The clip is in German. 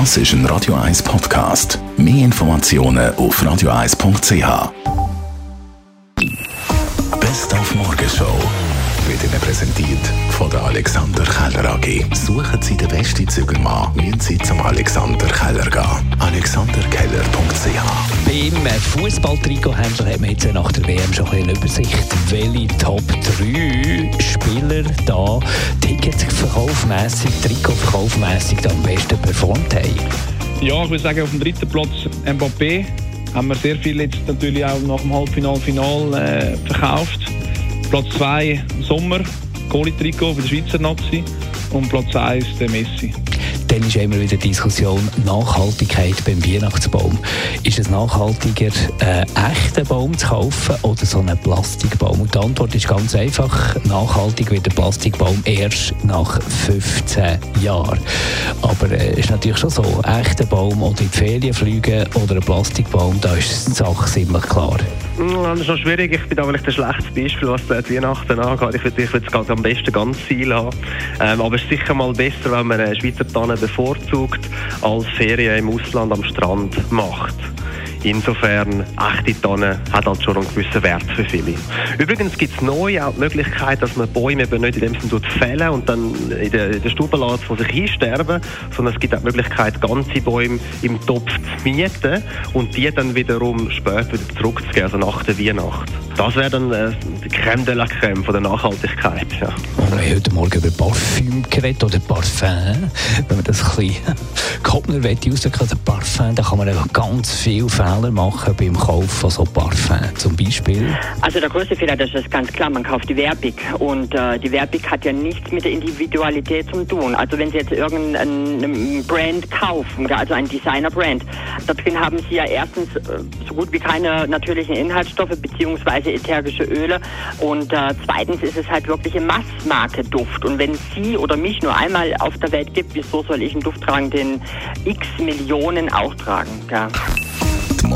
Das ist ein Radio 1 Podcast. Mehr Informationen auf radio1.ch. Best auf Morgenshow wird Ihnen präsentiert von der Alexander Keller AG. Suchen Sie den besten Zügelmann, müssen Sie zum Alexander Keller gehen. AlexanderKeller.ch Beim Fußball-Trikothändler hat man jetzt nach der WM schon eine Übersicht, welche Top 3 Spieler da Ticketverkaufmässig, Trikotverkaufmässig am besten performt haben. Ja, ich würde sagen, auf dem dritten Platz Mbappé haben wir sehr viel jetzt natürlich auch nach dem Halbfinal Final äh, verkauft. Platz 2 Sommer, Kohli-Trikot für die Schweizer Nazi und Platz 1 der Messi. Dann ist immer wieder die Diskussion Nachhaltigkeit beim Weihnachtsbaum. Ist es nachhaltiger, einen echten Baum zu kaufen oder so einen Plastikbaum? Und die Antwort ist ganz einfach. Nachhaltig wird der Plastikbaum erst nach 15 Jahren. Aber es äh, ist natürlich schon so, echter Baum oder in die Ferien fliegen oder ein Plastikbaum, da ist die Sache ziemlich klar. Das ist noch schwierig. Ich bin da vielleicht ein schlechtes Beispiel, was die Weihnachten angeht. Ich würde, es am besten ganz viel haben. Ähm, aber es ist sicher mal besser, wenn man eine Schweizer Tanne bevorzugt, als Ferien im Ausland am Strand macht. Insofern, echte Tanne hat halt schon einen gewissen Wert für viele. Übrigens gibt es neu auch die Möglichkeit, dass man Bäume eben nicht in dem Sinne fällen und dann in der, in der Stube lässt, von sich hinsterben, sondern es gibt auch die Möglichkeit, ganze Bäume im Topf zu mieten und die dann wiederum später wieder zurückzugeben, also nach der Weihnacht. Das wäre dann äh, die Creme de la Creme von der Nachhaltigkeit. Ja. Wir haben heute Morgen über Parfüm geredet oder Parfum, wenn man das ein bisschen Kopner rausdrücken der Parfum, da kann man ganz viel Fehler machen beim Kauf von so Parfum zum Beispiel. Also der größte Fehler, das ist ganz klar, man kauft die Werbung und äh, die Werbung hat ja nichts mit der Individualität zu tun. Also wenn Sie jetzt irgendeinen Brand kaufen, also ein Designer-Brand, da drin haben Sie ja erstens äh, so gut wie keine natürlichen Inhaltsstoffe beziehungsweise beispielsweise ätherische Öle. Und äh, zweitens ist es halt wirklich ein Massmarke-Duft. Und wenn Sie oder mich nur einmal auf der Welt gibt, wieso soll ich einen Duft tragen, den x Millionen auch tragen? Ja.